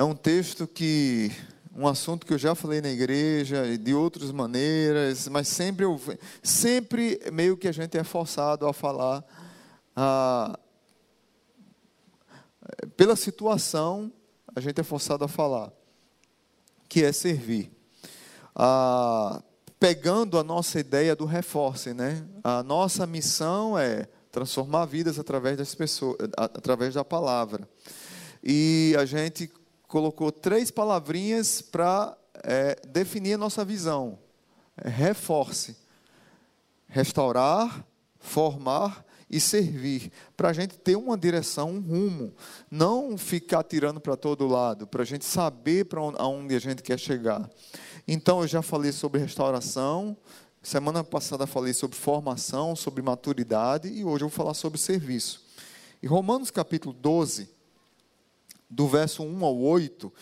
É um texto que um assunto que eu já falei na igreja de outras maneiras, mas sempre eu, sempre meio que a gente é forçado a falar a, pela situação, a gente é forçado a falar que é servir. Ah, pegando a nossa ideia do reforce, né? A nossa missão é transformar vidas através das pessoas, através da palavra. E a gente colocou três palavrinhas para é, definir a nossa visão: é, reforce, restaurar, formar e servir, para a gente ter uma direção, um rumo, não ficar tirando para todo lado, para a gente saber para onde a gente quer chegar. Então, eu já falei sobre restauração, semana passada falei sobre formação, sobre maturidade, e hoje eu vou falar sobre serviço. Em Romanos capítulo 12, do verso 1 ao 8,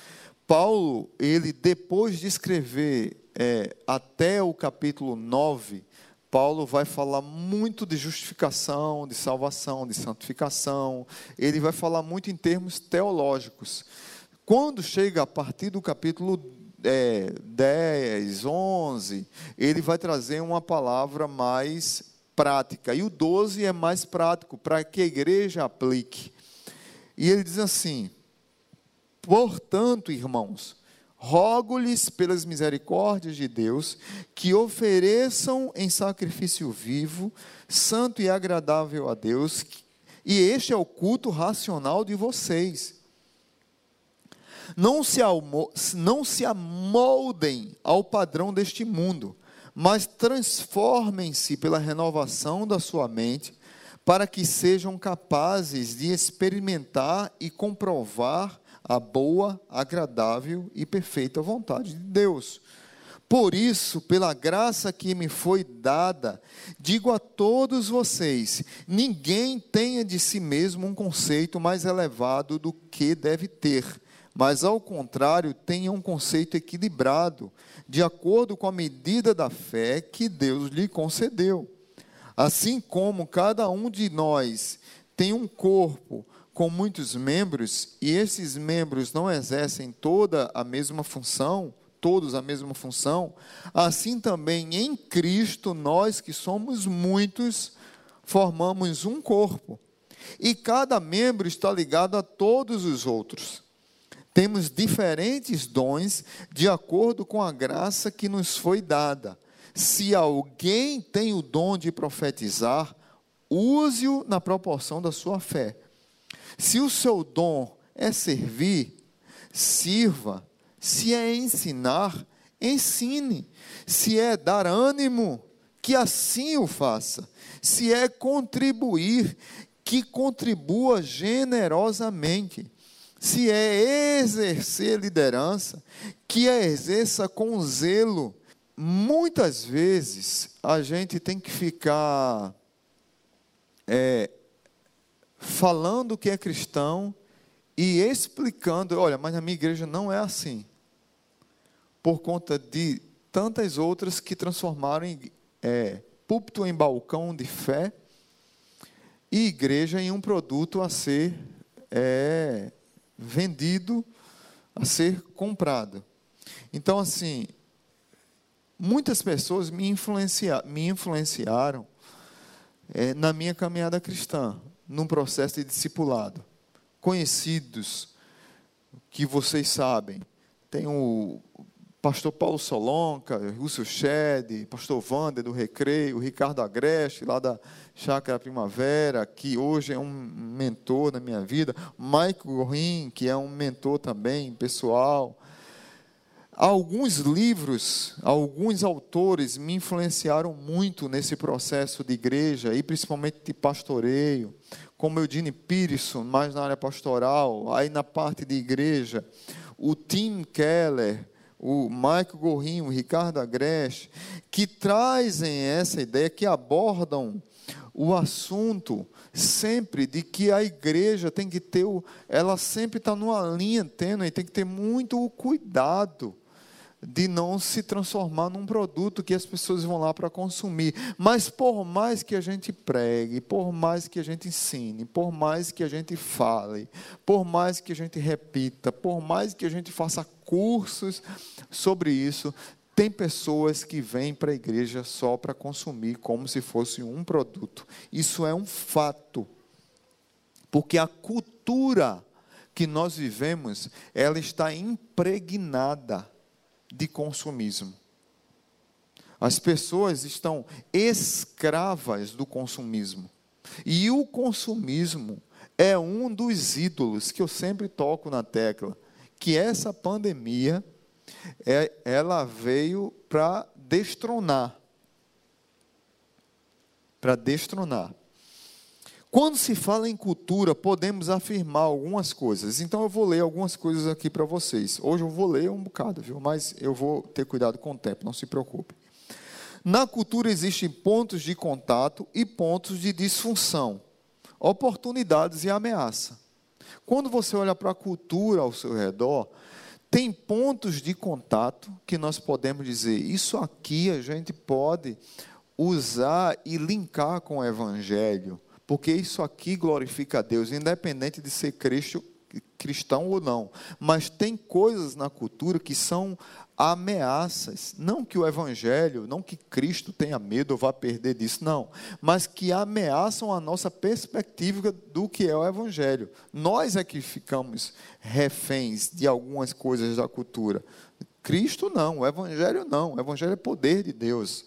Paulo, ele depois de escrever é, até o capítulo 9, Paulo vai falar muito de justificação, de salvação, de santificação. Ele vai falar muito em termos teológicos. Quando chega a partir do capítulo é, 10, 11, ele vai trazer uma palavra mais prática. E o 12 é mais prático, para que a igreja aplique. E ele diz assim: Portanto, irmãos, rogo-lhes pelas misericórdias de Deus que ofereçam em sacrifício vivo, santo e agradável a Deus, e este é o culto racional de vocês. Não se, não se amoldem ao padrão deste mundo, mas transformem-se pela renovação da sua mente, para que sejam capazes de experimentar e comprovar a boa, agradável e perfeita vontade de Deus. Por isso, pela graça que me foi dada, digo a todos vocês: ninguém tenha de si mesmo um conceito mais elevado do que deve ter, mas ao contrário, tenha um conceito equilibrado, de acordo com a medida da fé que Deus lhe concedeu. Assim como cada um de nós tem um corpo, com muitos membros e esses membros não exercem toda a mesma função, todos a mesma função, assim também em Cristo nós que somos muitos formamos um corpo. E cada membro está ligado a todos os outros. Temos diferentes dons de acordo com a graça que nos foi dada. Se alguém tem o dom de profetizar, use-o na proporção da sua fé. Se o seu dom é servir, sirva. Se é ensinar, ensine. Se é dar ânimo, que assim o faça. Se é contribuir, que contribua generosamente. Se é exercer liderança, que a exerça com zelo. Muitas vezes a gente tem que ficar é, falando que é cristão e explicando: olha, mas na minha igreja não é assim. Por conta de tantas outras que transformaram em, é, púlpito em balcão de fé e igreja em um produto a ser é, vendido, a ser comprado. Então, assim, muitas pessoas me, influencia, me influenciaram é, na minha caminhada cristã num processo de discipulado. Conhecidos que vocês sabem, tem o pastor Paulo Solonca, Rússio Shed, pastor Wander do Recreio, Ricardo Agreste, lá da Chácara Primavera, que hoje é um mentor na minha vida, Mike Gorin, que é um mentor também pessoal, Alguns livros, alguns autores me influenciaram muito nesse processo de igreja e principalmente de pastoreio, como Eudine Peterson, mais na área pastoral, aí na parte de igreja, o Tim Keller, o Michael Gorrinho, o Ricardo Agreste, que trazem essa ideia, que abordam o assunto sempre de que a igreja tem que ter, ela sempre está numa linha tênue, tem que ter muito cuidado de não se transformar num produto que as pessoas vão lá para consumir. Mas por mais que a gente pregue, por mais que a gente ensine, por mais que a gente fale, por mais que a gente repita, por mais que a gente faça cursos sobre isso, tem pessoas que vêm para a igreja só para consumir como se fosse um produto. Isso é um fato. Porque a cultura que nós vivemos, ela está impregnada de consumismo. As pessoas estão escravas do consumismo. E o consumismo é um dos ídolos que eu sempre toco na tecla, que essa pandemia é, ela veio para destronar. Para destronar. Quando se fala em cultura, podemos afirmar algumas coisas. Então eu vou ler algumas coisas aqui para vocês. Hoje eu vou ler um bocado, viu? Mas eu vou ter cuidado com o tempo, não se preocupe. Na cultura existem pontos de contato e pontos de disfunção, oportunidades e ameaça. Quando você olha para a cultura ao seu redor, tem pontos de contato que nós podemos dizer, isso aqui a gente pode usar e linkar com o evangelho porque isso aqui glorifica a Deus, independente de ser Cristo, cristão ou não. Mas tem coisas na cultura que são ameaças. Não que o Evangelho, não que Cristo tenha medo ou vá perder disso, não. Mas que ameaçam a nossa perspectiva do que é o Evangelho. Nós é que ficamos reféns de algumas coisas da cultura. Cristo não, o Evangelho não. O Evangelho é poder de Deus.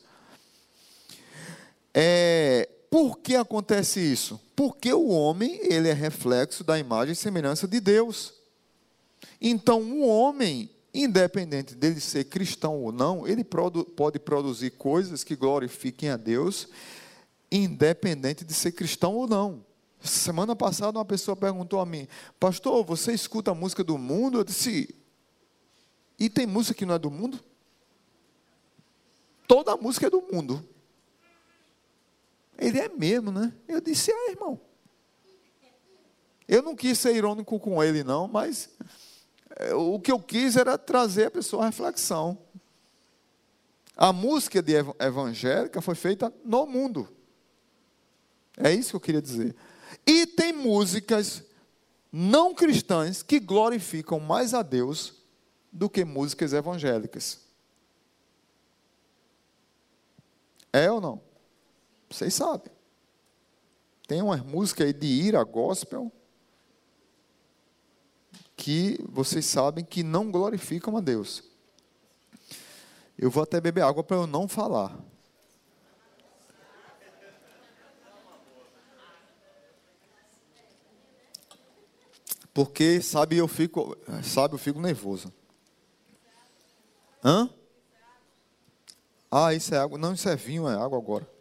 É, por que acontece isso? Porque o homem, ele é reflexo da imagem e semelhança de Deus. Então, o homem, independente dele ser cristão ou não, ele produ pode produzir coisas que glorifiquem a Deus, independente de ser cristão ou não. Semana passada, uma pessoa perguntou a mim: Pastor, você escuta a música do mundo? Eu disse: E tem música que não é do mundo? Toda música é do mundo. Ele é mesmo, né? Eu disse, é, irmão. Eu não quis ser irônico com ele, não, mas é, o que eu quis era trazer a pessoa à reflexão. A música de evangélica foi feita no mundo. É isso que eu queria dizer. E tem músicas não cristãs que glorificam mais a Deus do que músicas evangélicas. É ou não? Vocês sabem. Tem uma música aí de ira gospel que vocês sabem que não glorificam a Deus. Eu vou até beber água para eu não falar. Porque, sabe, eu fico, sabe, eu fico nervoso. Hã? Ah, isso é água. Não, isso é vinho, é água agora.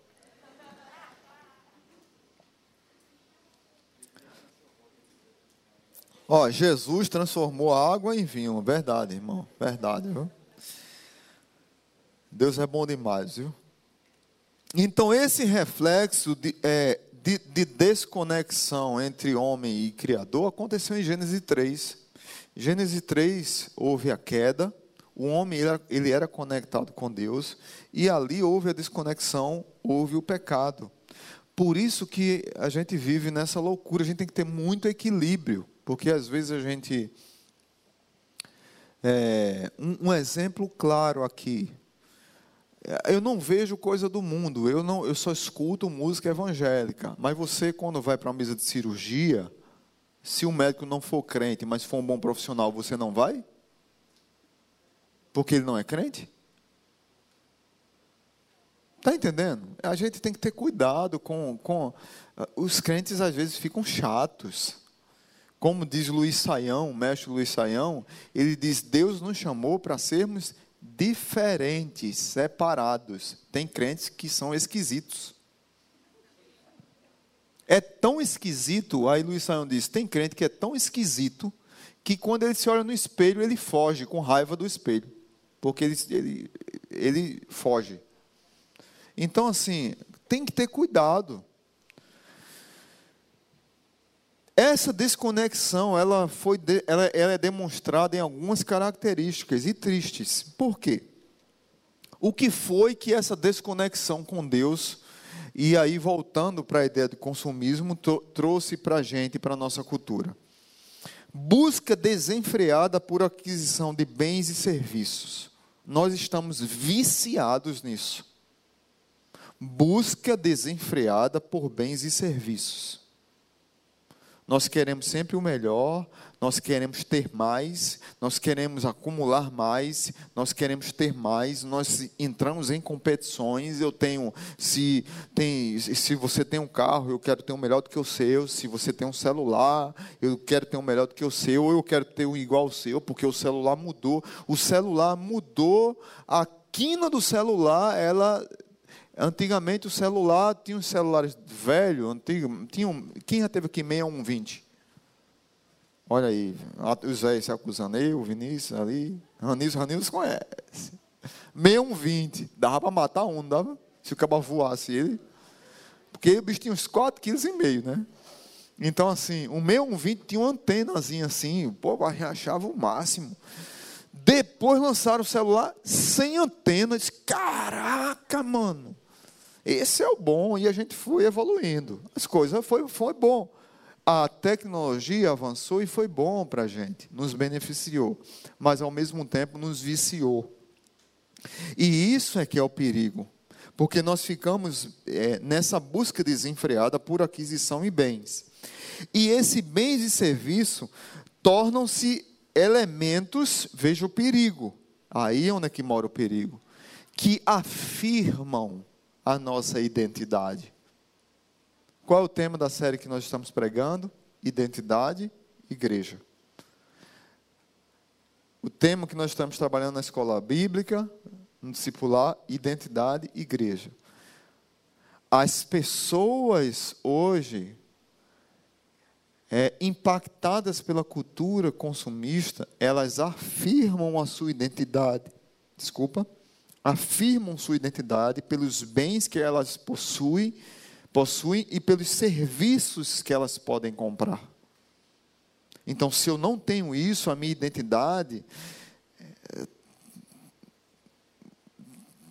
Ó, Jesus transformou água em vinho, verdade, irmão, verdade, viu? Deus é bom demais, viu? Então, esse reflexo de, é, de, de, desconexão entre homem e Criador aconteceu em Gênesis 3. Gênesis 3 houve a queda, o homem ele era, ele era conectado com Deus, e ali houve a desconexão, houve o pecado. Por isso que a gente vive nessa loucura, a gente tem que ter muito equilíbrio. Porque às vezes a gente. É, um, um exemplo claro aqui. Eu não vejo coisa do mundo, eu, não, eu só escuto música evangélica. Mas você, quando vai para uma mesa de cirurgia, se o médico não for crente, mas for um bom profissional, você não vai? Porque ele não é crente? Está entendendo? A gente tem que ter cuidado com, com. Os crentes às vezes ficam chatos. Como diz Luiz Saião, mestre Luiz Saião, ele diz: Deus nos chamou para sermos diferentes, separados. Tem crentes que são esquisitos. É tão esquisito, aí Luiz Saião diz: tem crente que é tão esquisito que quando ele se olha no espelho, ele foge com raiva do espelho, porque ele, ele, ele foge. Então, assim, tem que ter cuidado. Essa desconexão, ela, foi de, ela, ela é demonstrada em algumas características e tristes. Por quê? O que foi que essa desconexão com Deus, e aí voltando para a ideia de consumismo, trouxe para a gente, para a nossa cultura? Busca desenfreada por aquisição de bens e serviços. Nós estamos viciados nisso. Busca desenfreada por bens e serviços. Nós queremos sempre o melhor, nós queremos ter mais, nós queremos acumular mais, nós queremos ter mais, nós entramos em competições. Eu tenho, se, tem, se você tem um carro, eu quero ter um melhor do que o seu. Se você tem um celular, eu quero ter um melhor do que o seu, ou eu quero ter um igual ao seu, porque o celular mudou. O celular mudou, a quina do celular, ela Antigamente o celular tinha uns celulares velhos, antigo, tinha um, quem já teve aqui 6120? Olha aí, o Zé se acusando aí, o Vinícius ali, Ranilson, Ranilson conhece. 6120, dava para matar um, dava? Se o cabo voasse ele. Porque o bicho tinha uns 4,5 kg, né? Então, assim, o 6120 tinha uma antenazinha assim, o povo achava o máximo. Depois lançaram o celular sem antena. Disse, caraca, mano. Esse é o bom, e a gente foi evoluindo. As coisas foi, foi bom. A tecnologia avançou e foi bom para a gente, nos beneficiou, mas ao mesmo tempo nos viciou. E isso é que é o perigo, porque nós ficamos é, nessa busca desenfreada por aquisição e bens. E esse bens e serviço tornam-se elementos, veja o perigo, aí é onde é que mora o perigo, que afirmam a nossa identidade. Qual é o tema da série que nós estamos pregando? Identidade, igreja. O tema que nós estamos trabalhando na escola bíblica, no discipular, identidade, igreja. As pessoas hoje, é, impactadas pela cultura consumista, elas afirmam a sua identidade. Desculpa afirmam sua identidade pelos bens que elas possuem, possuem e pelos serviços que elas podem comprar. Então, se eu não tenho isso, a minha identidade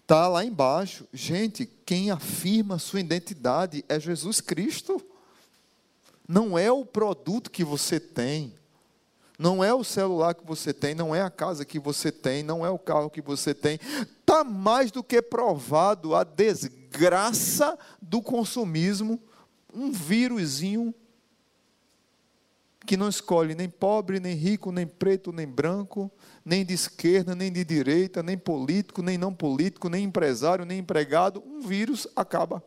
está lá embaixo. Gente, quem afirma sua identidade é Jesus Cristo. Não é o produto que você tem, não é o celular que você tem, não é a casa que você tem, não é o carro que você tem. Está mais do que provado a desgraça do consumismo, um vírusinho que não escolhe nem pobre, nem rico, nem preto, nem branco, nem de esquerda, nem de direita, nem político, nem não político, nem empresário, nem empregado. Um vírus acaba.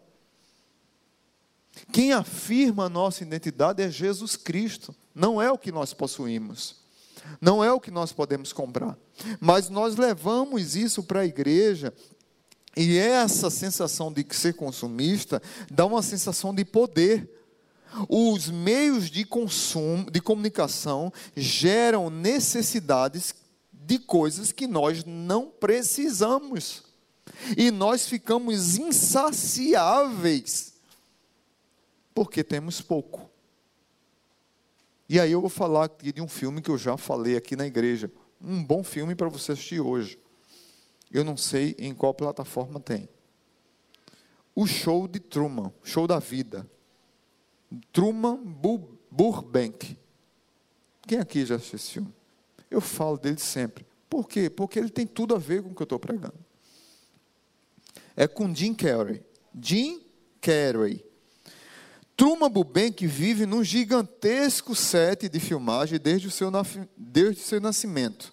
Quem afirma a nossa identidade é Jesus Cristo, não é o que nós possuímos, não é o que nós podemos comprar, mas nós levamos isso para a igreja e essa sensação de ser consumista dá uma sensação de poder. Os meios de consumo, de comunicação, geram necessidades de coisas que nós não precisamos. E nós ficamos insaciáveis porque temos pouco. E aí eu vou falar aqui de um filme que eu já falei aqui na igreja. Um bom filme para você assistir hoje. Eu não sei em qual plataforma tem. O Show de Truman, Show da Vida. Truman Burbank. Quem aqui já assistiu esse filme? Eu falo dele sempre. Por quê? Porque ele tem tudo a ver com o que eu estou pregando. É com Jim Carrey. Jim Carrey. Truman Burbank vive num gigantesco set de filmagem desde o seu, desde o seu nascimento.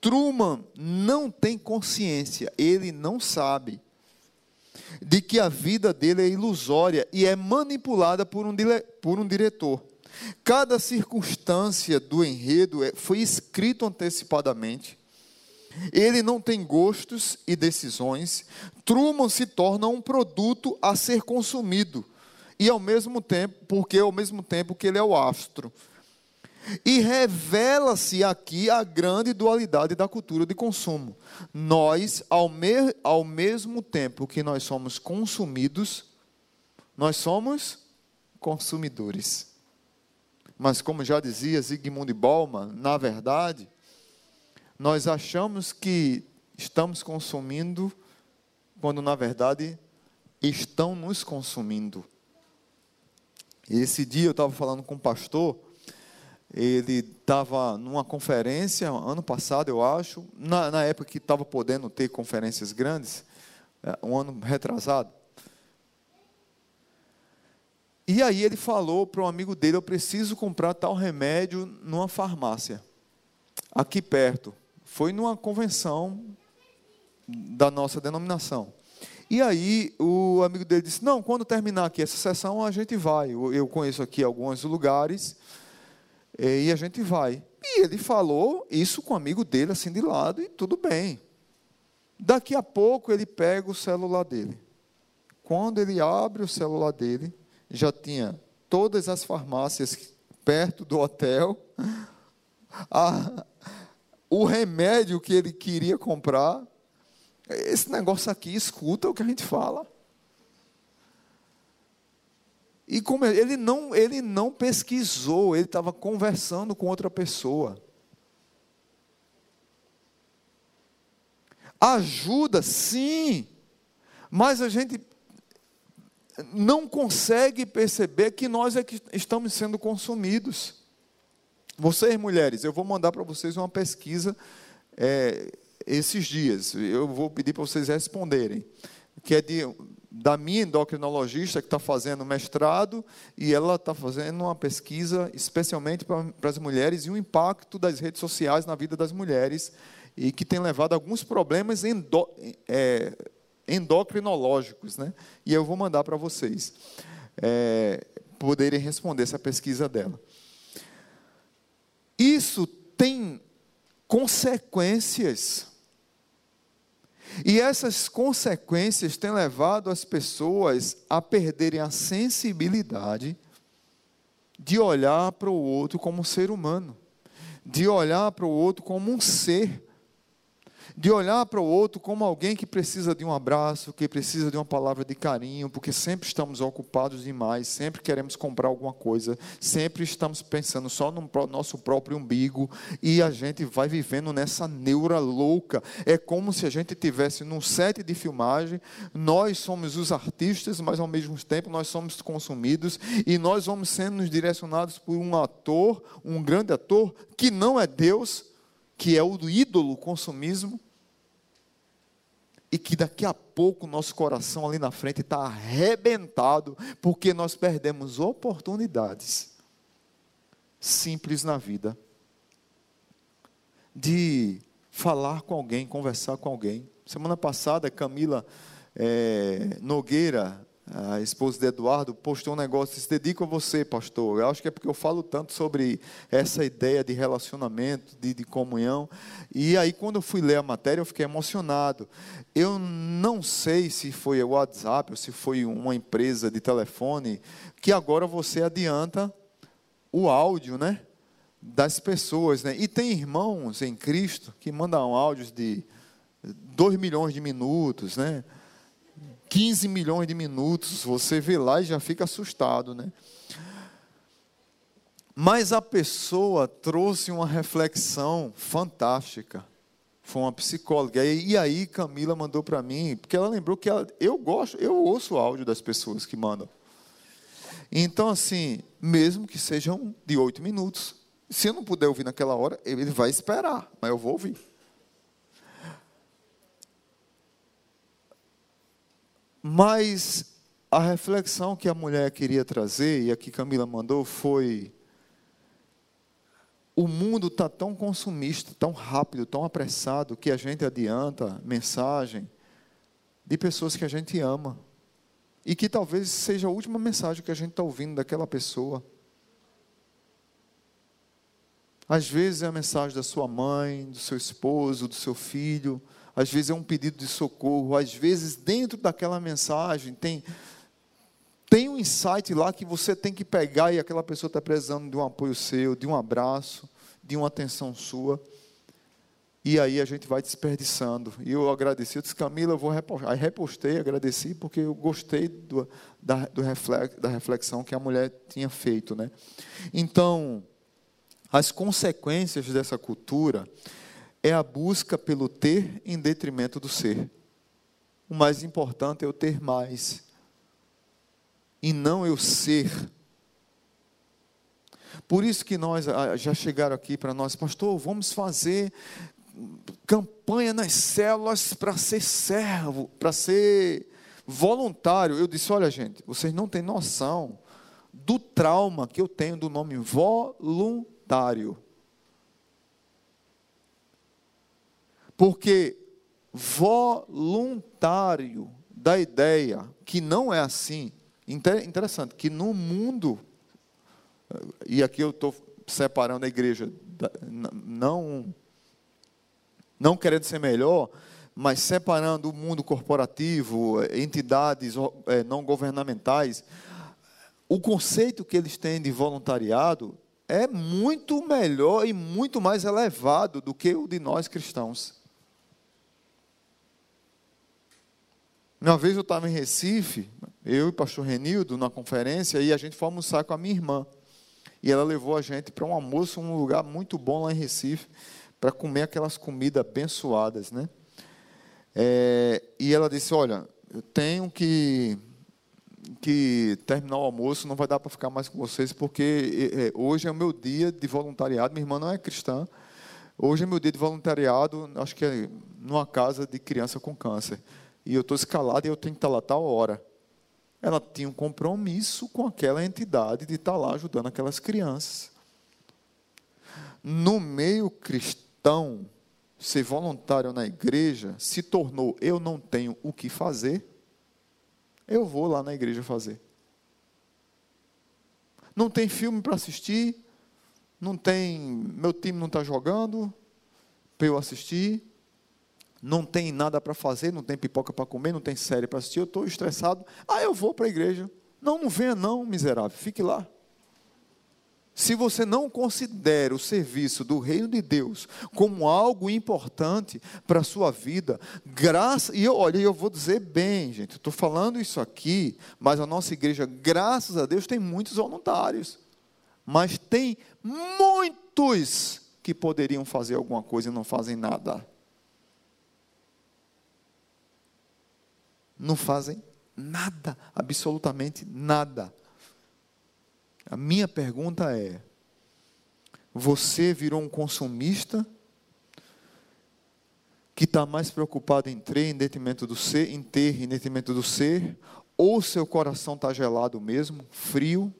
Truman não tem consciência, ele não sabe de que a vida dele é ilusória e é manipulada por um, por um diretor. Cada circunstância do enredo é, foi escrito antecipadamente. Ele não tem gostos e decisões. Truman se torna um produto a ser consumido e ao mesmo tempo, porque ao mesmo tempo que ele é o astro. E revela-se aqui a grande dualidade da cultura de consumo. Nós, ao, me, ao mesmo tempo que nós somos consumidos, nós somos consumidores. Mas, como já dizia Zygmunt Bauman, na verdade, nós achamos que estamos consumindo, quando na verdade estão nos consumindo. Esse dia eu estava falando com um pastor, ele estava numa conferência, ano passado eu acho, na, na época que estava podendo ter conferências grandes, é, um ano retrasado. E aí ele falou para um amigo dele: Eu preciso comprar tal remédio numa farmácia, aqui perto. Foi numa convenção da nossa denominação. E aí o amigo dele disse: Não, quando terminar aqui essa sessão, a gente vai. Eu conheço aqui alguns lugares e a gente vai. E ele falou isso com o amigo dele, assim de lado, e tudo bem. Daqui a pouco ele pega o celular dele. Quando ele abre o celular dele, já tinha todas as farmácias perto do hotel. A, o remédio que ele queria comprar esse negócio aqui, escuta o que a gente fala. E como ele não, ele não pesquisou, ele estava conversando com outra pessoa. Ajuda, sim, mas a gente não consegue perceber que nós é que estamos sendo consumidos. Vocês, mulheres, eu vou mandar para vocês uma pesquisa é, esses dias. Eu vou pedir para vocês responderem. Que é de, da minha endocrinologista que está fazendo mestrado e ela está fazendo uma pesquisa especialmente para, as mulheres e o impacto das redes sociais na vida das mulheres e que tem levado a alguns problemas endo, é, endocrinológicos, né? E eu vou mandar para vocês é, poderem responder essa pesquisa dela. Isso tem consequências. E essas consequências têm levado as pessoas a perderem a sensibilidade de olhar para o outro como um ser humano, de olhar para o outro como um ser de olhar para o outro como alguém que precisa de um abraço, que precisa de uma palavra de carinho, porque sempre estamos ocupados demais, sempre queremos comprar alguma coisa, sempre estamos pensando só no nosso próprio umbigo e a gente vai vivendo nessa neura louca. É como se a gente tivesse num set de filmagem, nós somos os artistas, mas ao mesmo tempo nós somos consumidos e nós vamos sendo direcionados por um ator, um grande ator que não é Deus, que é o do ídolo consumismo, e que daqui a pouco nosso coração ali na frente está arrebentado, porque nós perdemos oportunidades simples na vida de falar com alguém, conversar com alguém. Semana passada, Camila é, Nogueira a esposa de Eduardo postou um negócio, disse, dedico a você, pastor. Eu acho que é porque eu falo tanto sobre essa ideia de relacionamento, de, de, comunhão. E aí, quando eu fui ler a matéria, eu fiquei emocionado. Eu não sei se foi o WhatsApp ou se foi uma empresa de telefone, que agora você adianta o áudio, né? Das pessoas, né? E tem irmãos em Cristo que mandam áudios de 2 milhões de minutos, né? 15 milhões de minutos, você vê lá e já fica assustado, né? Mas a pessoa trouxe uma reflexão fantástica. Foi uma psicóloga. E aí Camila mandou para mim, porque ela lembrou que ela, eu gosto, eu ouço o áudio das pessoas que mandam. Então, assim, mesmo que sejam de oito minutos, se eu não puder ouvir naquela hora, ele vai esperar, mas eu vou ouvir. Mas a reflexão que a mulher queria trazer, e aqui Camila mandou, foi: o mundo está tão consumista, tão rápido, tão apressado, que a gente adianta mensagem de pessoas que a gente ama. E que talvez seja a última mensagem que a gente está ouvindo daquela pessoa. Às vezes é a mensagem da sua mãe, do seu esposo, do seu filho, às vezes é um pedido de socorro, às vezes dentro daquela mensagem tem tem um insight lá que você tem que pegar e aquela pessoa está precisando de um apoio seu, de um abraço, de uma atenção sua. e aí a gente vai desperdiçando. E eu agradeci, eu disse, Camila, eu vou repostar. Aí repostei, agradeci, porque eu gostei do, da, do reflex, da reflexão que a mulher tinha feito. Né? Então, as consequências dessa cultura é a busca pelo ter em detrimento do ser. O mais importante é eu ter mais, e não eu ser. Por isso que nós ah, já chegaram aqui para nós, pastor, vamos fazer campanha nas células para ser servo, para ser voluntário. Eu disse: olha, gente, vocês não têm noção do trauma que eu tenho do nome voluntário. Porque voluntário da ideia que não é assim. Interessante, que no mundo, e aqui eu estou separando a igreja, não não querendo ser melhor, mas separando o mundo corporativo, entidades é, não governamentais, o conceito que eles têm de voluntariado é muito melhor e muito mais elevado do que o de nós cristãos. Uma vez eu estava em Recife, eu e o pastor Renildo, na conferência, e a gente foi almoçar com a minha irmã. E ela levou a gente para um almoço, um lugar muito bom lá em Recife para comer aquelas comidas abençoadas, né? É, e ela disse: Olha, eu tenho que, que terminar o almoço, não vai dar para ficar mais com vocês, porque é, hoje é o meu dia de voluntariado. Minha irmã não é cristã. Hoje é meu dia de voluntariado, acho que é numa casa de criança com câncer. E eu estou escalado e eu tenho que estar lá tal hora. Ela tinha um compromisso com aquela entidade de estar lá ajudando aquelas crianças. No meio cristão, ser voluntário na igreja se tornou eu não tenho o que fazer, eu vou lá na igreja fazer. Não tem filme para assistir, não tem, meu time não está jogando para eu assistir, não tem nada para fazer, não tem pipoca para comer, não tem série para assistir, eu estou estressado, ah, eu vou para a igreja. Não, não venha não, miserável, fique lá. Se você não considera o serviço do reino de Deus como algo importante para a sua vida, graça, e eu, olha, eu vou dizer bem, gente, estou falando isso aqui, mas a nossa igreja, graças a Deus, tem muitos voluntários, mas tem muitos que poderiam fazer alguma coisa e não fazem nada. Não fazem nada, absolutamente nada. A minha pergunta é: você virou um consumista que está mais preocupado em ter em detrimento do ser, em ter em detrimento do ser, ou seu coração está gelado mesmo, frio?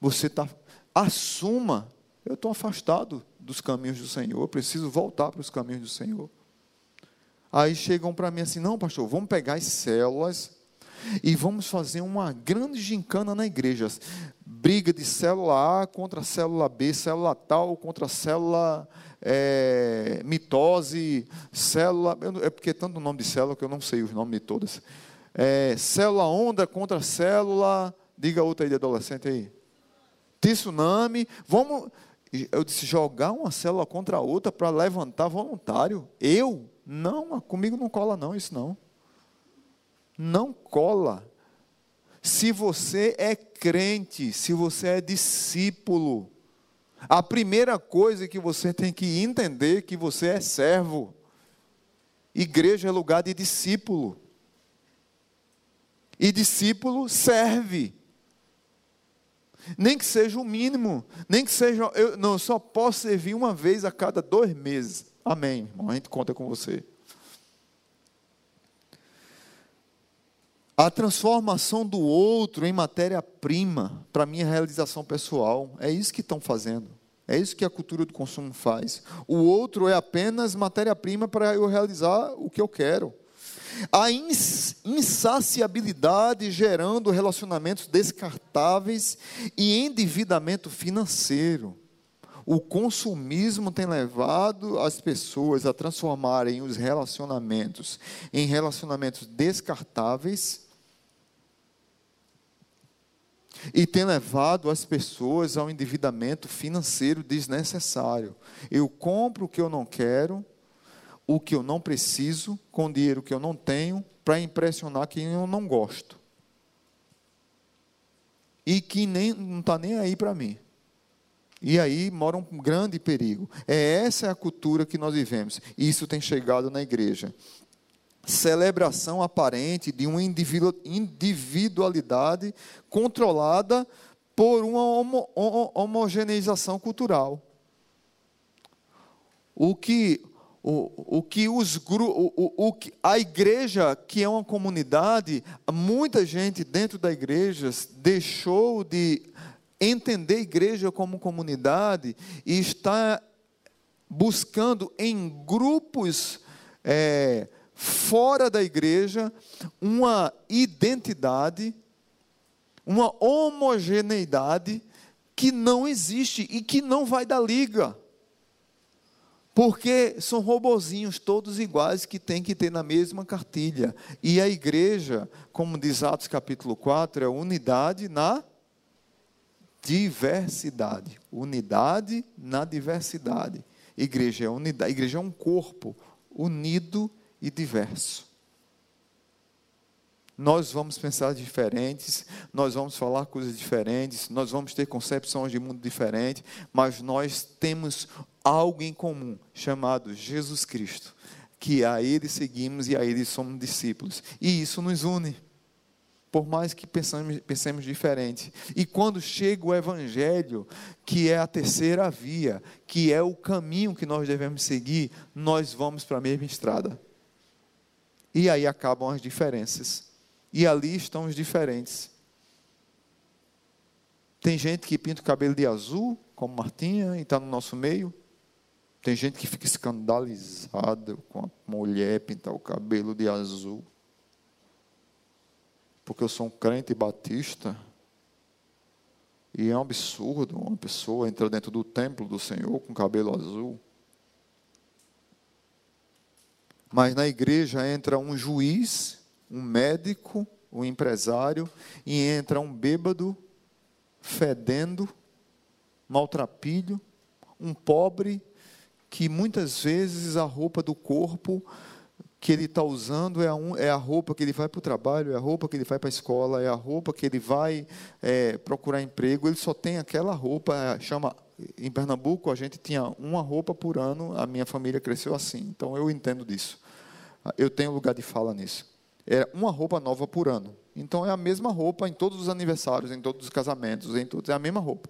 Você está assuma, eu estou afastado dos caminhos do Senhor, preciso voltar para os caminhos do Senhor. Aí chegam para mim assim, não, pastor, vamos pegar as células e vamos fazer uma grande gincana na igreja. Briga de célula A contra célula B, célula tal contra célula é, mitose, célula. É porque é tanto nome de célula que eu não sei os nomes de todas. É, célula onda contra célula. Diga outra aí de adolescente aí. Tsunami. Vamos. Eu disse, jogar uma célula contra a outra para levantar voluntário. Eu? Não, comigo não cola não, isso não não cola. Se você é crente, se você é discípulo, a primeira coisa que você tem que entender é que você é servo. Igreja é lugar de discípulo. E discípulo serve. Nem que seja o mínimo, nem que seja. Eu não eu só posso servir uma vez a cada dois meses. Amém, irmão. A gente conta com você. A transformação do outro em matéria-prima para minha realização pessoal. É isso que estão fazendo. É isso que a cultura do consumo faz. O outro é apenas matéria-prima para eu realizar o que eu quero. A insaciabilidade gerando relacionamentos descartáveis e endividamento financeiro. O consumismo tem levado as pessoas a transformarem os relacionamentos em relacionamentos descartáveis e tem levado as pessoas ao endividamento financeiro desnecessário. Eu compro o que eu não quero, o que eu não preciso com dinheiro que eu não tenho para impressionar quem eu não gosto. E que nem, não está nem aí para mim. E aí mora um grande perigo. É essa a cultura que nós vivemos. E isso tem chegado na igreja. Celebração aparente de uma individualidade controlada por uma homo, homogeneização cultural. O que o, o que os o, o, o, a igreja, que é uma comunidade, muita gente dentro da igreja deixou de entender a igreja como comunidade e está buscando em grupos é, fora da igreja uma identidade, uma homogeneidade que não existe e que não vai dar liga. Porque são robozinhos todos iguais que tem que ter na mesma cartilha. E a igreja, como diz Atos capítulo 4, é unidade na diversidade. Unidade na diversidade. Igreja é unidade, igreja é um corpo unido e diverso. Nós vamos pensar diferentes, nós vamos falar coisas diferentes, nós vamos ter concepções de mundo diferentes, mas nós temos algo em comum chamado Jesus Cristo, que a Ele seguimos e a Ele somos discípulos. E isso nos une, por mais que pensamos, pensemos diferente. E quando chega o Evangelho, que é a terceira via, que é o caminho que nós devemos seguir, nós vamos para a mesma estrada. E aí acabam as diferenças e ali estão os diferentes. Tem gente que pinta o cabelo de azul, como Martinha, e está no nosso meio. Tem gente que fica escandalizada com a mulher pintar o cabelo de azul. Porque eu sou um crente batista. E é um absurdo uma pessoa entrar dentro do templo do Senhor com cabelo azul. Mas na igreja entra um juiz um médico, um empresário, e entra um bêbado, fedendo, maltrapilho, um pobre, que muitas vezes a roupa do corpo que ele está usando é a, um, é a, roupa que ele vai para o trabalho, é a roupa que ele vai para a escola, é a roupa que ele vai é, procurar emprego. Ele só tem aquela roupa, é, chama. Em Pernambuco a gente tinha uma roupa por ano, a minha família cresceu assim, então eu entendo disso. Eu tenho lugar de fala nisso é uma roupa nova por ano. Então é a mesma roupa em todos os aniversários, em todos os casamentos, em todos, é a mesma roupa.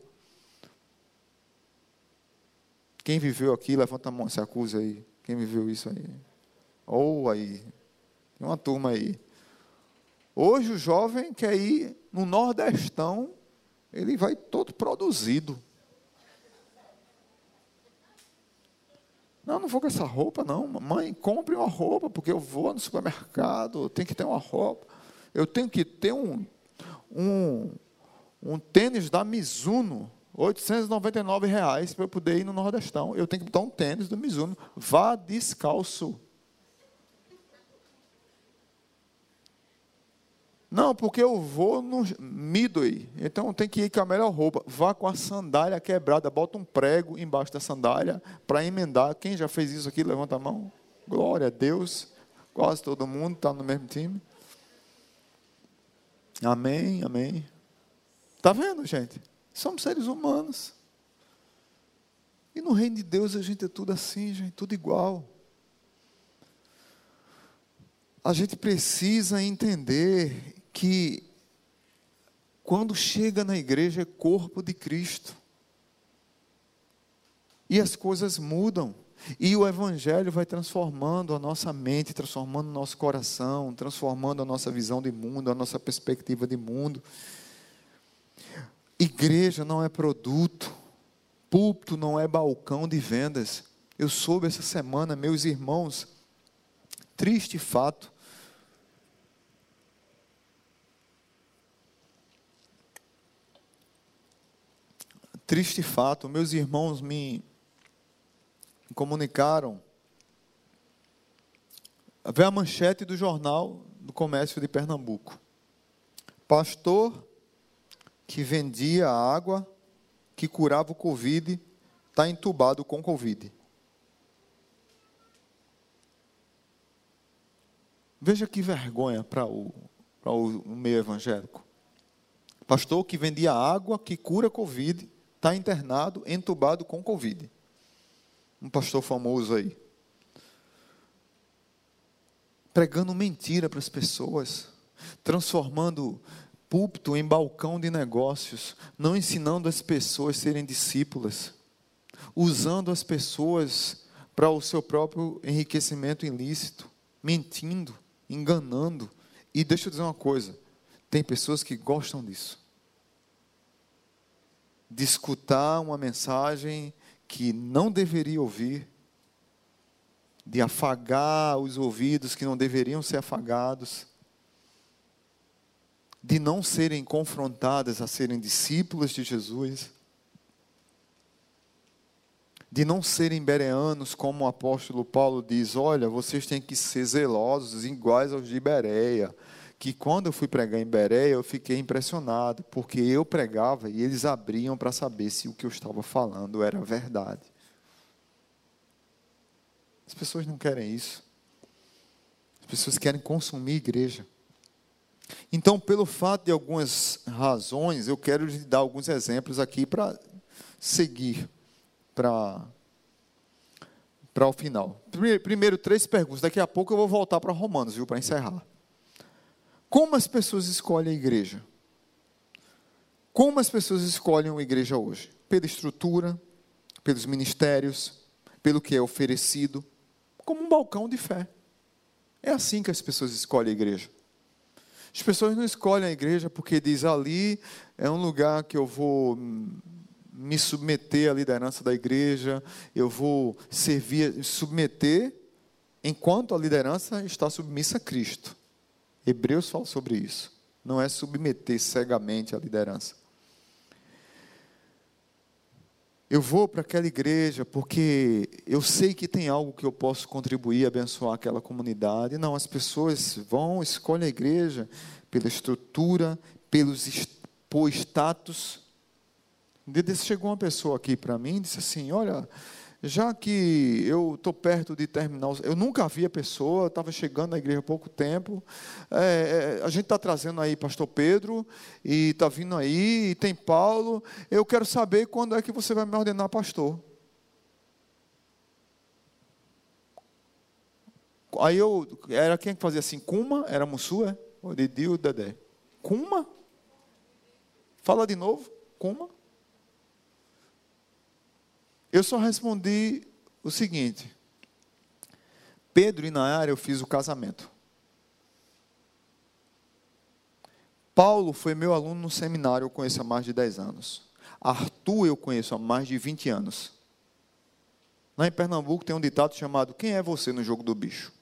Quem viveu aqui, levanta a mão, se acusa aí. Quem viveu isso aí? Ou oh, aí. Tem uma turma aí. Hoje o jovem quer ir no Nordestão, ele vai todo produzido. Não, não vou com essa roupa, não. Mãe, compre uma roupa, porque eu vou no supermercado, tem que ter uma roupa. Eu tenho que ter um, um, um tênis da Mizuno, 899 reais, para eu poder ir no Nordestão. Eu tenho que botar um tênis do Mizuno. Vá descalço. Não, porque eu vou no Midway, então tem que ir com a melhor roupa. Vá com a sandália quebrada, bota um prego embaixo da sandália para emendar. Quem já fez isso aqui, levanta a mão. Glória a Deus. Quase todo mundo está no mesmo time. Amém, amém. Está vendo, gente? Somos seres humanos. E no reino de Deus a gente é tudo assim, gente, tudo igual. A gente precisa entender que quando chega na igreja é corpo de Cristo. E as coisas mudam. E o Evangelho vai transformando a nossa mente, transformando o nosso coração, transformando a nossa visão de mundo, a nossa perspectiva de mundo. Igreja não é produto, púlpito não é balcão de vendas. Eu soube essa semana, meus irmãos, triste fato, triste fato, meus irmãos me comunicaram. Vê a manchete do jornal do comércio de Pernambuco. Pastor que vendia água que curava o Covid está entubado com Covid. Veja que vergonha para o, o meio evangélico. Pastor que vendia água que cura Covid, está internado, entubado com Covid. Um pastor famoso aí. Pregando mentira para as pessoas, transformando púlpito em balcão de negócios, não ensinando as pessoas a serem discípulas, usando as pessoas para o seu próprio enriquecimento ilícito, mentindo, enganando. E deixa eu dizer uma coisa: tem pessoas que gostam disso. De escutar uma mensagem que não deveria ouvir, de afagar os ouvidos que não deveriam ser afagados, de não serem confrontadas a serem discípulas de Jesus de não serem bereanos, como o apóstolo Paulo diz: olha, vocês têm que ser zelosos, iguais aos de Bereia. Que quando eu fui pregar em Bereia, eu fiquei impressionado, porque eu pregava e eles abriam para saber se o que eu estava falando era verdade. As pessoas não querem isso. As pessoas querem consumir igreja. Então, pelo fato de algumas razões, eu quero lhe dar alguns exemplos aqui para seguir para para o final. Primeiro, três perguntas. Daqui a pouco eu vou voltar para Romanos, viu, para encerrar. Como as pessoas escolhem a igreja? Como as pessoas escolhem a igreja hoje? Pela estrutura, pelos ministérios, pelo que é oferecido, como um balcão de fé. É assim que as pessoas escolhem a igreja. As pessoas não escolhem a igreja porque diz ali é um lugar que eu vou me submeter à liderança da igreja, eu vou servir, submeter enquanto a liderança está submissa a Cristo. Hebreus fala sobre isso. Não é submeter cegamente à liderança. Eu vou para aquela igreja porque eu sei que tem algo que eu posso contribuir, abençoar aquela comunidade. Não, as pessoas vão, escolhem a igreja pela estrutura, pelos, por status, chegou uma pessoa aqui para mim e disse assim: Olha, já que eu estou perto de terminar, eu nunca vi a pessoa, estava chegando na igreja há pouco tempo. É, é, a gente está trazendo aí Pastor Pedro, e está vindo aí, e tem Paulo. Eu quero saber quando é que você vai me ordenar pastor. Aí eu, era quem que fazia assim, Cuma? Era Mussu, é? Didi o Dedé. Cuma? Fala de novo, Cuma? Eu só respondi o seguinte: Pedro e Nayara eu fiz o casamento. Paulo foi meu aluno no seminário, eu conheço há mais de 10 anos. Arthur eu conheço há mais de 20 anos. Lá em Pernambuco tem um ditado chamado Quem é você no jogo do bicho?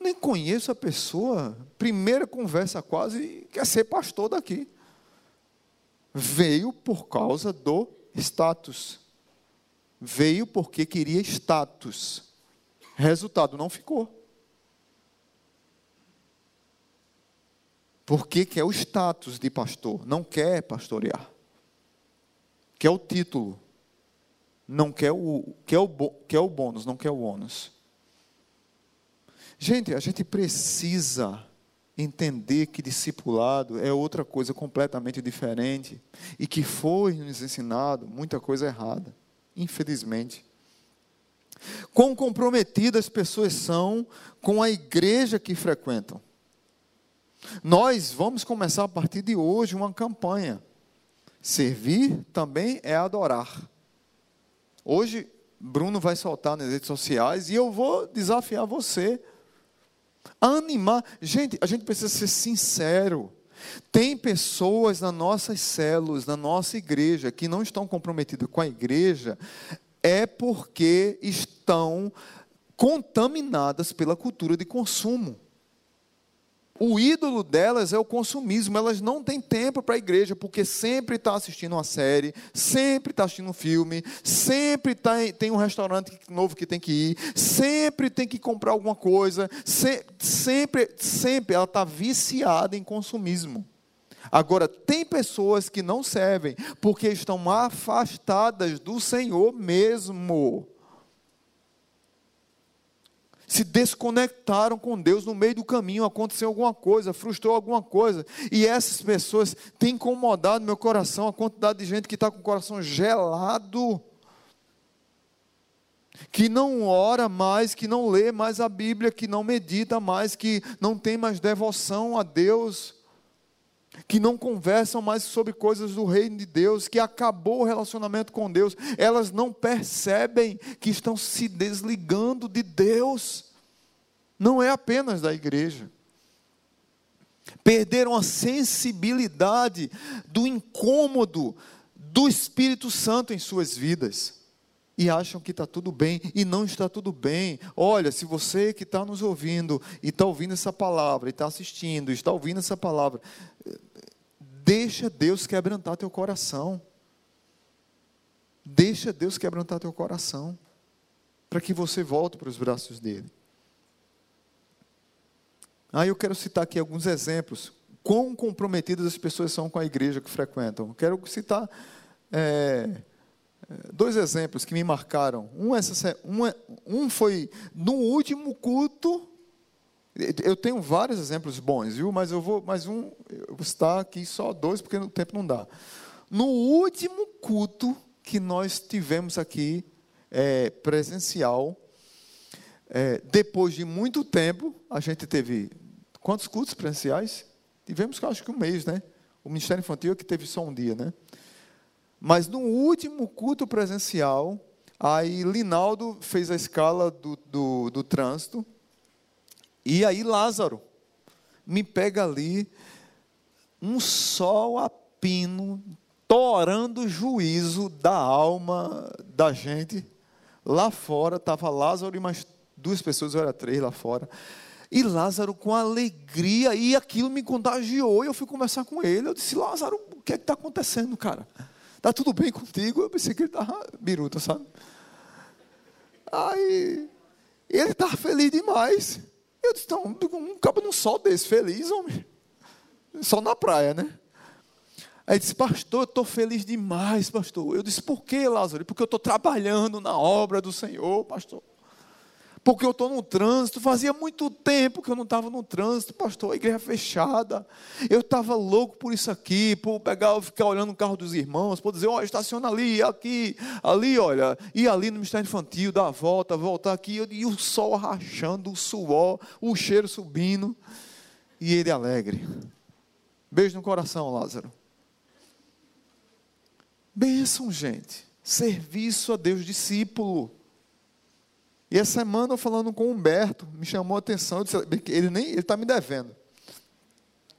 Nem conheço a pessoa, primeira conversa quase, quer ser pastor daqui veio por causa do status. Veio porque queria status. Resultado, não ficou. Porque quer o status de pastor, não quer pastorear. Quer o título, não quer o, quer o, quer o bônus, não quer o ônus. Gente, a gente precisa entender que discipulado é outra coisa completamente diferente e que foi nos ensinado muita coisa errada, infelizmente. Quão comprometidas as pessoas são com a igreja que frequentam. Nós vamos começar a partir de hoje uma campanha. Servir também é adorar. Hoje, Bruno vai soltar nas redes sociais e eu vou desafiar você animar. Gente, a gente precisa ser sincero. Tem pessoas nas nossas células, na nossa igreja, que não estão comprometidas com a igreja, é porque estão contaminadas pela cultura de consumo. O ídolo delas é o consumismo. Elas não têm tempo para a igreja, porque sempre está assistindo uma série, sempre está assistindo um filme, sempre tá, tem um restaurante novo que tem que ir, sempre tem que comprar alguma coisa, se, sempre, sempre ela está viciada em consumismo. Agora, tem pessoas que não servem, porque estão afastadas do Senhor mesmo. Se desconectaram com Deus no meio do caminho, aconteceu alguma coisa, frustrou alguma coisa, e essas pessoas têm incomodado meu coração, a quantidade de gente que está com o coração gelado, que não ora mais, que não lê mais a Bíblia, que não medita mais, que não tem mais devoção a Deus, que não conversam mais sobre coisas do reino de Deus, que acabou o relacionamento com Deus, elas não percebem que estão se desligando de Deus. Não é apenas da igreja. Perderam a sensibilidade do incômodo do Espírito Santo em suas vidas e acham que está tudo bem e não está tudo bem. Olha, se você que está nos ouvindo e está ouvindo essa palavra, e está assistindo, está ouvindo essa palavra, deixa Deus quebrantar teu coração. Deixa Deus quebrantar teu coração, para que você volte para os braços dele. Aí eu quero citar aqui alguns exemplos. Quão comprometidas as pessoas são com a igreja que frequentam. Quero citar. É, dois exemplos que me marcaram. Um, essa, um, é, um foi no último culto. Eu tenho vários exemplos bons, viu? Mas eu vou, mais um, eu vou citar aqui só dois porque o tempo não dá. No último culto que nós tivemos aqui é, presencial, é, depois de muito tempo, a gente teve quantos cultos presenciais? Tivemos, acho que um mês, né? O Ministério Infantil é que teve só um dia, né? Mas no último culto presencial, aí Linaldo fez a escala do, do, do trânsito, e aí Lázaro me pega ali, um sol a pino, torando o juízo da alma da gente. Lá fora estava Lázaro e mais duas pessoas, ou era três lá fora. E Lázaro com alegria, e aquilo me contagiou, e eu fui conversar com ele. Eu disse: Lázaro, o que é que está acontecendo, cara? Está tudo bem contigo? Eu pensei que ele estava biruta, sabe? Aí, ele estava feliz demais. Eu disse, então, um cabo num sol desse, feliz, homem. Só na praia, né? Aí disse, pastor, eu estou feliz demais, pastor. Eu disse, por que, Lázaro? Porque eu estou trabalhando na obra do Senhor, pastor porque eu estou no trânsito. Fazia muito tempo que eu não estava no trânsito, pastor, a igreja fechada. Eu estava louco por isso aqui, por pegar, ficar olhando o carro dos irmãos, por dizer, ó, oh, estaciona ali, aqui, ali, olha, e ali no Ministério Infantil, dar a volta, voltar aqui, e o sol rachando, o suor, o cheiro subindo, e ele alegre. Beijo no coração, Lázaro. Bênção, gente. Serviço a Deus, discípulo. E essa semana, eu falando com o Humberto, me chamou a atenção, disse, ele nem ele está me devendo.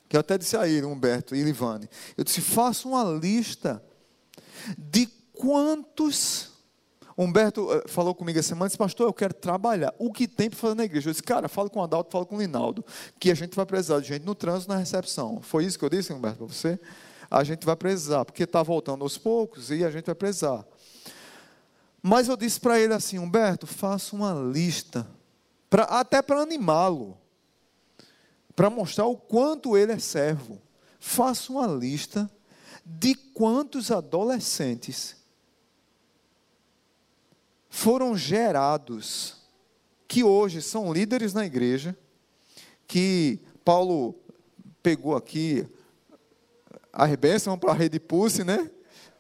Que eu até disse a ele, Humberto e Livane, eu disse, faça uma lista de quantos. Humberto eh, falou comigo essa semana, disse, pastor, eu quero trabalhar. O que tem para fazer na igreja? Eu disse, cara, fala com o Adalto, fala com o Linaldo, que a gente vai precisar de gente no trânsito, na recepção. Foi isso que eu disse, Humberto, para você? A gente vai precisar, porque está voltando aos poucos e a gente vai precisar. Mas eu disse para ele assim, Humberto, faça uma lista, pra, até para animá-lo, para mostrar o quanto ele é servo. Faça uma lista de quantos adolescentes foram gerados, que hoje são líderes na igreja, que Paulo pegou aqui a bênçãos para a rede Pulse, né?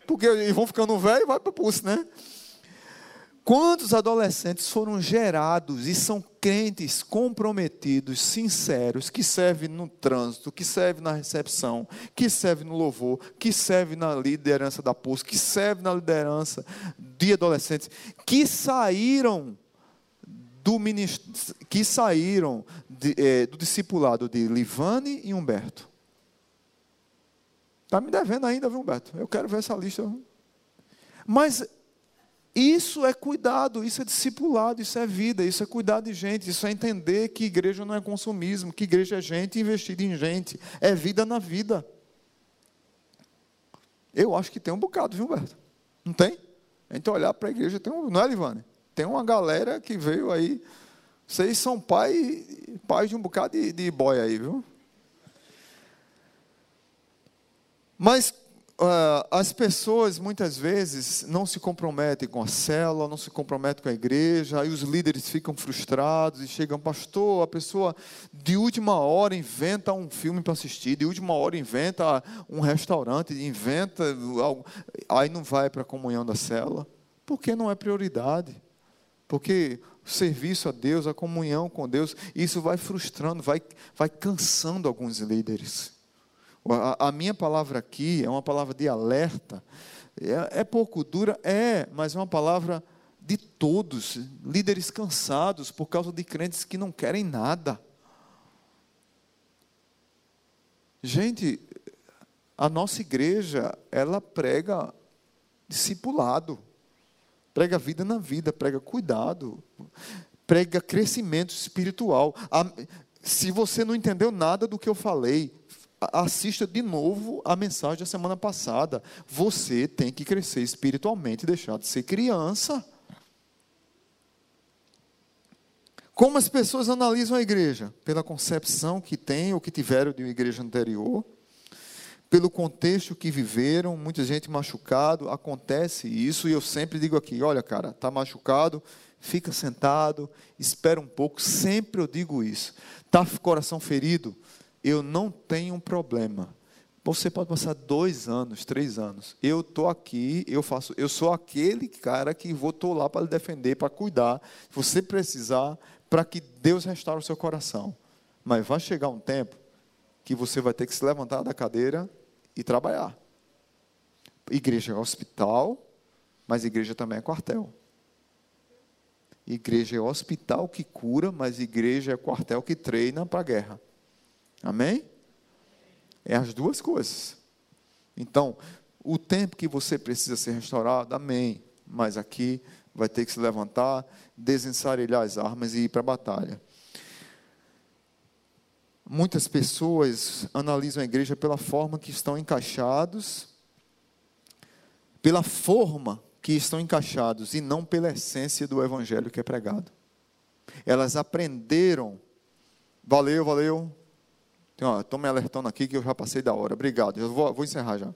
Porque vão ficando velho e vai para Pulse, né? Quantos adolescentes foram gerados e são crentes comprometidos, sinceros, que servem no trânsito, que servem na recepção, que servem no louvor, que servem na liderança da PUS, que servem na liderança de adolescentes, que saíram do que saíram de, é, do discipulado de Livane e Humberto. Está me devendo ainda, viu, Humberto? Eu quero ver essa lista. Mas isso é cuidado, isso é discipulado, isso é vida, isso é cuidar de gente, isso é entender que igreja não é consumismo, que igreja é gente investida em gente, é vida na vida. Eu acho que tem um bocado, viu, Humberto? Não tem? A gente olhar para a igreja, tem um, não é, Livane? Tem uma galera que veio aí, vocês são pai, pais de um bocado de, de boy aí, viu? Mas uh, as pessoas muitas vezes não se comprometem com a célula, não se comprometem com a igreja, aí os líderes ficam frustrados e chegam, pastor, a pessoa de última hora inventa um filme para assistir, de última hora inventa um restaurante, inventa algo, aí não vai para a comunhão da célula, porque não é prioridade. Porque o serviço a Deus, a comunhão com Deus, isso vai frustrando, vai, vai cansando alguns líderes. A, minha palavra aqui é uma palavra de alerta. É, é pouco dura? É, mas é uma palavra de todos, líderes cansados por causa de crentes que não querem nada. Gente, a nossa igreja, ela prega discipulado, prega vida na vida, prega cuidado, prega crescimento espiritual. Se você não entendeu nada do que eu falei, assista de novo a mensagem da semana passada. Você tem que crescer espiritualmente, deixar de ser criança. Como as pessoas analisam a igreja? Pela concepção que têm ou que tiveram de uma igreja anterior, pelo contexto que viveram, muita gente machucado, acontece isso, e eu sempre digo aqui: olha, cara, está machucado, fica sentado, espera um pouco, sempre eu digo isso. Está coração ferido, eu não tenho um problema. Você pode passar dois anos, três anos. Eu estou aqui, eu faço, eu sou aquele cara que vou lá para defender, para cuidar. Você precisar, para que Deus restaure o seu coração. Mas vai chegar um tempo que você vai ter que se levantar da cadeira e trabalhar. Igreja é hospital, mas igreja também é quartel. Igreja é hospital que cura, mas igreja é quartel que treina para a guerra. Amém? É as duas coisas. Então, o tempo que você precisa ser restaurado, amém. Mas aqui vai ter que se levantar, desensarelhar as armas e ir para a batalha. Muitas pessoas analisam a igreja pela forma que estão encaixados, pela forma que estão encaixados e não pela essência do evangelho que é pregado. Elas aprenderam, valeu, valeu, Estão me alertando aqui que eu já passei da hora. Obrigado. Eu vou, vou encerrar já.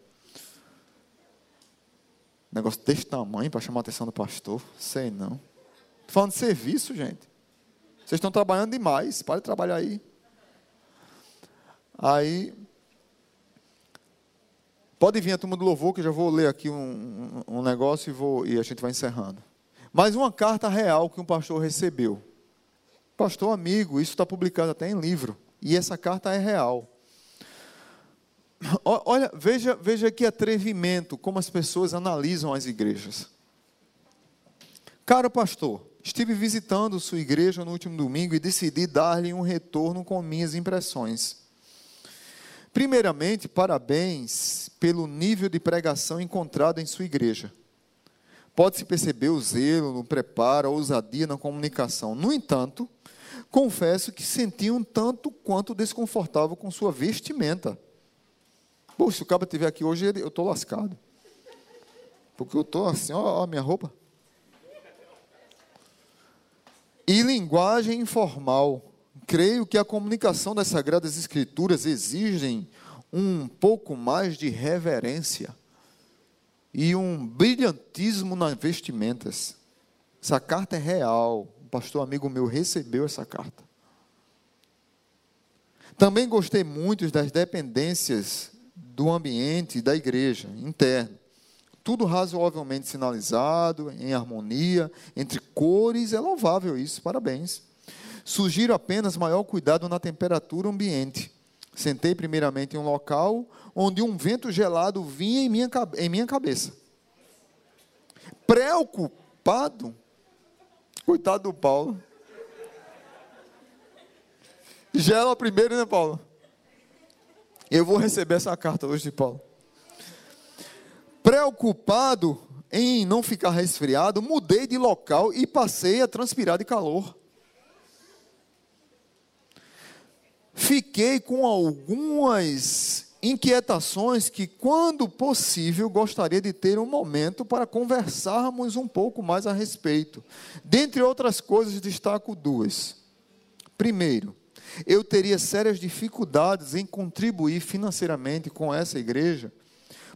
Negócio desse tamanho para chamar a atenção do pastor. Sei não. Estou falando de serviço, gente. Vocês estão trabalhando demais. Pode trabalhar aí. Aí. Pode vir a turma do louvor, que eu já vou ler aqui um, um, um negócio e, vou, e a gente vai encerrando. Mais uma carta real que um pastor recebeu. Pastor amigo, isso está publicado até em livro. E essa carta é real. Olha, veja, veja que atrevimento, como as pessoas analisam as igrejas. Caro pastor, estive visitando sua igreja no último domingo e decidi dar-lhe um retorno com minhas impressões. Primeiramente, parabéns pelo nível de pregação encontrado em sua igreja. Pode-se perceber o zelo, no preparo, a ousadia na comunicação. No entanto, confesso que senti um tanto quanto desconfortável com sua vestimenta. Pô, se o cabo estiver aqui hoje, eu estou lascado. Porque eu estou assim, ó, a minha roupa. E linguagem informal. Creio que a comunicação das Sagradas Escrituras exigem um pouco mais de reverência e um brilhantismo nas vestimentas. Essa carta é real, pastor amigo meu recebeu essa carta. Também gostei muito das dependências do ambiente da igreja interno. Tudo razoavelmente sinalizado, em harmonia, entre cores, é louvável isso, parabéns. Sugiro apenas maior cuidado na temperatura ambiente. Sentei primeiramente em um local onde um vento gelado vinha em minha, em minha cabeça. Preocupado Coitado do Paulo. Gela primeiro, né, Paulo? Eu vou receber essa carta hoje de Paulo. Preocupado em não ficar resfriado, mudei de local e passei a transpirar de calor. Fiquei com algumas inquietações que, quando possível, gostaria de ter um momento para conversarmos um pouco mais a respeito. Dentre outras coisas, destaco duas. Primeiro, eu teria sérias dificuldades em contribuir financeiramente com essa igreja,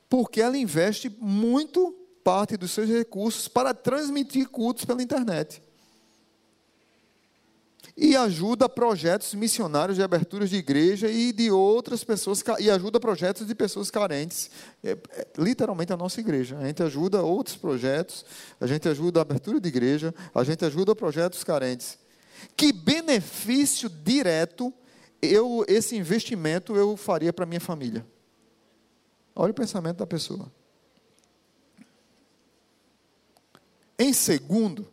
porque ela investe muito parte dos seus recursos para transmitir cultos pela internet. E ajuda projetos missionários de aberturas de igreja e de outras pessoas, e ajuda projetos de pessoas carentes. É, é, literalmente a nossa igreja. A gente ajuda outros projetos, a gente ajuda a abertura de igreja, a gente ajuda projetos carentes. Que benefício direto eu, esse investimento eu faria para minha família? Olha o pensamento da pessoa. Em segundo,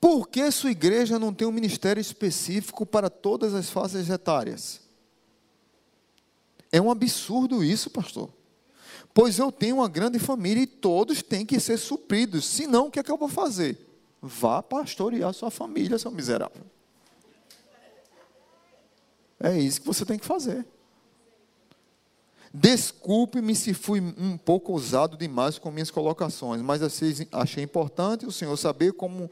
por que sua igreja não tem um ministério específico para todas as fases etárias? É um absurdo isso, pastor. Pois eu tenho uma grande família e todos têm que ser supridos. Senão, o que é que eu vou fazer? Vá pastorear sua família, seu miserável. É isso que você tem que fazer. Desculpe-me se fui um pouco ousado demais com minhas colocações, mas achei importante o senhor saber como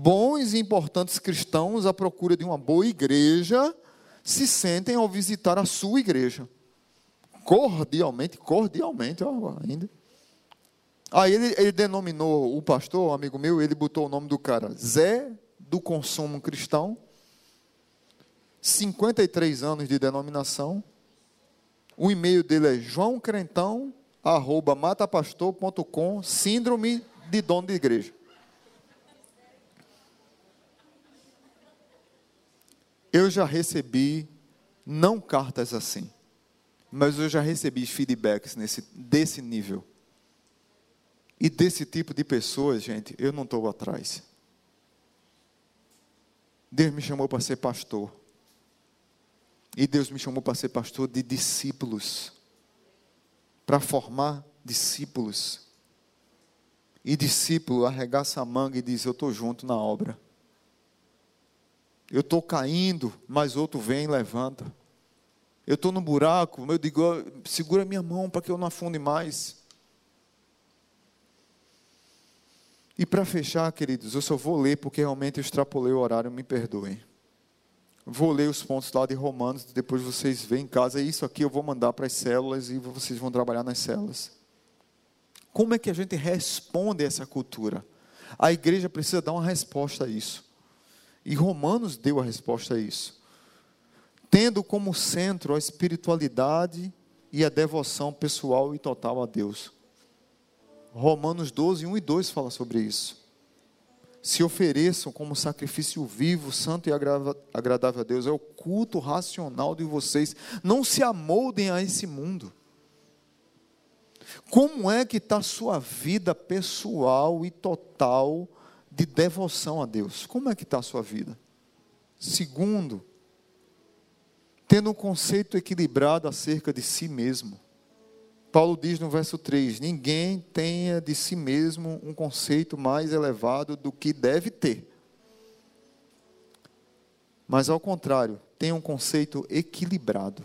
bons e importantes cristãos à procura de uma boa igreja se sentem ao visitar a sua igreja. Cordialmente, cordialmente, ó, ainda. Aí ele, ele denominou o pastor, um amigo meu, ele botou o nome do cara, Zé do Consumo Cristão, 53 anos de denominação, o e-mail dele é joãocrentão@matapastor.com, síndrome de dono de igreja. Eu já recebi não cartas assim, mas eu já recebi feedbacks nesse desse nível. E desse tipo de pessoas, gente, eu não estou atrás. Deus me chamou para ser pastor. E Deus me chamou para ser pastor de discípulos, para formar discípulos. E discípulo arregaça a manga e diz: Eu estou junto na obra. Eu estou caindo, mas outro vem e levanta. Eu estou no buraco, eu digo: Segura minha mão para que eu não afunde mais. E para fechar, queridos, eu só vou ler porque realmente eu extrapolei o horário, me perdoem. Vou ler os pontos lá de Romanos, depois vocês veem em casa. Isso aqui eu vou mandar para as células e vocês vão trabalhar nas células. Como é que a gente responde a essa cultura? A igreja precisa dar uma resposta a isso. E Romanos deu a resposta a isso. Tendo como centro a espiritualidade e a devoção pessoal e total a Deus. Romanos 12, 1 e 2 fala sobre isso se ofereçam como sacrifício vivo, santo e agradável a Deus. É o culto racional de vocês. Não se amoldem a esse mundo. Como é que está sua vida pessoal e total de devoção a Deus? Como é que está a sua vida? Segundo, tendo um conceito equilibrado acerca de si mesmo. Paulo diz no verso 3: Ninguém tenha de si mesmo um conceito mais elevado do que deve ter. Mas ao contrário, tenha um conceito equilibrado.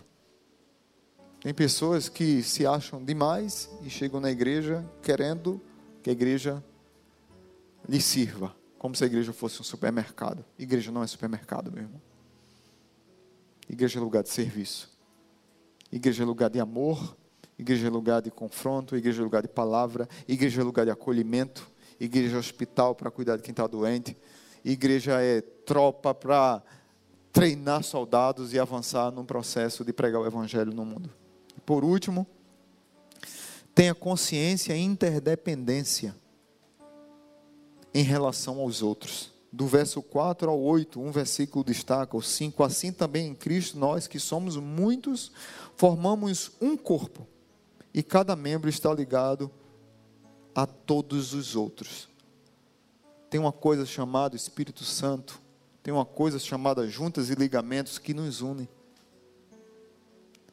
Tem pessoas que se acham demais e chegam na igreja querendo que a igreja lhe sirva, como se a igreja fosse um supermercado. Igreja não é supermercado, meu irmão. Igreja é lugar de serviço. Igreja é lugar de amor, Igreja é lugar de confronto, igreja é lugar de palavra, igreja é lugar de acolhimento, igreja é hospital para cuidar de quem está doente, igreja é tropa para treinar soldados e avançar num processo de pregar o evangelho no mundo. Por último, tenha consciência e interdependência em relação aos outros. Do verso 4 ao 8, um versículo destaca, o 5, assim também em Cristo, nós que somos muitos, formamos um corpo e cada membro está ligado a todos os outros. Tem uma coisa chamada Espírito Santo, tem uma coisa chamada juntas e ligamentos que nos unem.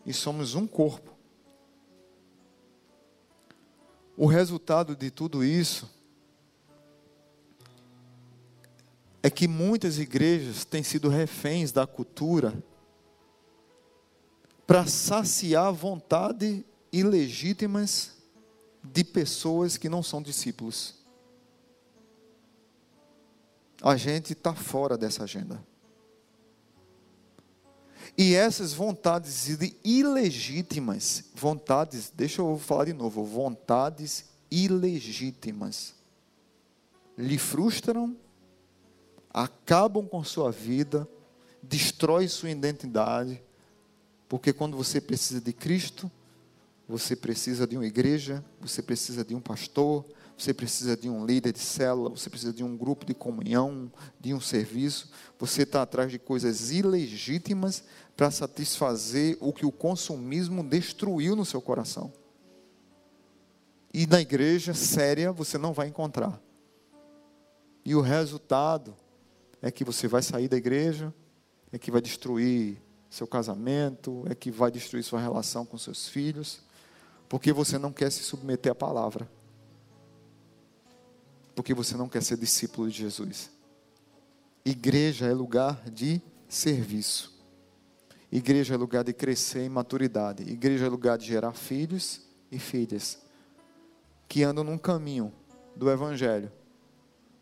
E somos um corpo. O resultado de tudo isso é que muitas igrejas têm sido reféns da cultura para saciar vontade ilegítimas de pessoas que não são discípulos. A gente está fora dessa agenda. E essas vontades ilegítimas, vontades, deixa eu falar de novo, vontades ilegítimas, lhe frustram, acabam com sua vida, destrói sua identidade, porque quando você precisa de Cristo, você precisa de uma igreja, você precisa de um pastor, você precisa de um líder de célula, você precisa de um grupo de comunhão, de um serviço. Você está atrás de coisas ilegítimas para satisfazer o que o consumismo destruiu no seu coração. E na igreja séria você não vai encontrar. E o resultado é que você vai sair da igreja, é que vai destruir seu casamento, é que vai destruir sua relação com seus filhos, porque você não quer se submeter à palavra porque você não quer ser discípulo de Jesus. Igreja é lugar de serviço. Igreja é lugar de crescer em maturidade. Igreja é lugar de gerar filhos e filhas que andam num caminho do Evangelho,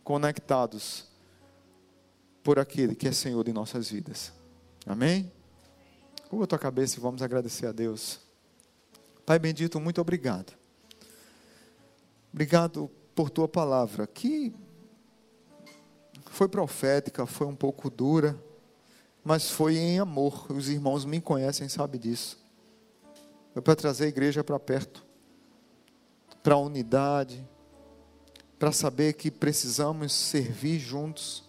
conectados por aquele que é Senhor de nossas vidas. Amém? Curva a tua cabeça e vamos agradecer a Deus. Pai bendito, muito obrigado. Obrigado por tua palavra, que foi profética, foi um pouco dura, mas foi em amor. Os irmãos me conhecem, sabem disso. Foi para trazer a igreja para perto, para a unidade, para saber que precisamos servir juntos,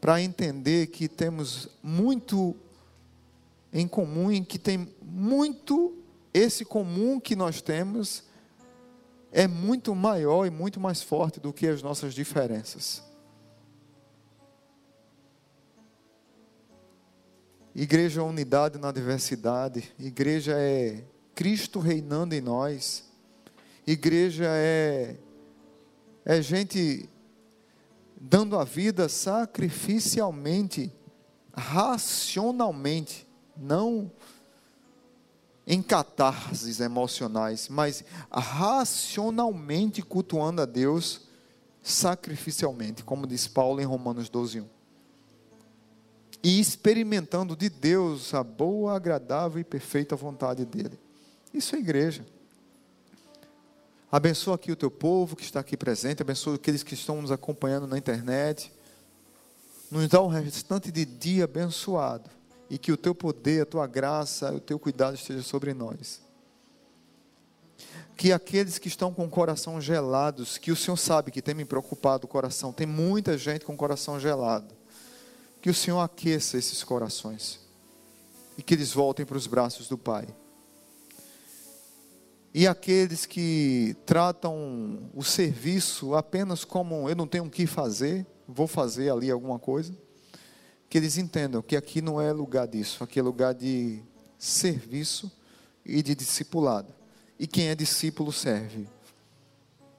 para entender que temos muito em comum, em que tem muito esse comum que nós temos é muito maior e muito mais forte do que as nossas diferenças. Igreja é unidade na diversidade, igreja é Cristo reinando em nós, igreja é, é gente dando a vida sacrificialmente, racionalmente, não em catarses emocionais, mas racionalmente cultuando a Deus sacrificialmente, como diz Paulo em Romanos 12, 1. E experimentando de Deus a boa, agradável e perfeita vontade dele. Isso é igreja. Abençoa aqui o teu povo que está aqui presente, abençoa aqueles que estão nos acompanhando na internet. Nos dá um restante de dia abençoado e que o teu poder, a tua graça, o teu cuidado esteja sobre nós. Que aqueles que estão com o coração gelados, que o Senhor sabe que tem me preocupado o coração, tem muita gente com o coração gelado. Que o Senhor aqueça esses corações e que eles voltem para os braços do Pai. E aqueles que tratam o serviço apenas como eu não tenho o que fazer, vou fazer ali alguma coisa que eles entendam que aqui não é lugar disso, aqui é lugar de serviço e de discipulado. E quem é discípulo serve.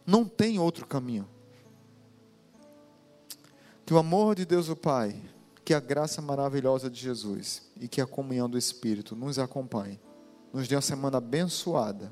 Não tem outro caminho. Que o amor de Deus o Pai, que a graça maravilhosa de Jesus e que a comunhão do Espírito nos acompanhe. Nos dê uma semana abençoada,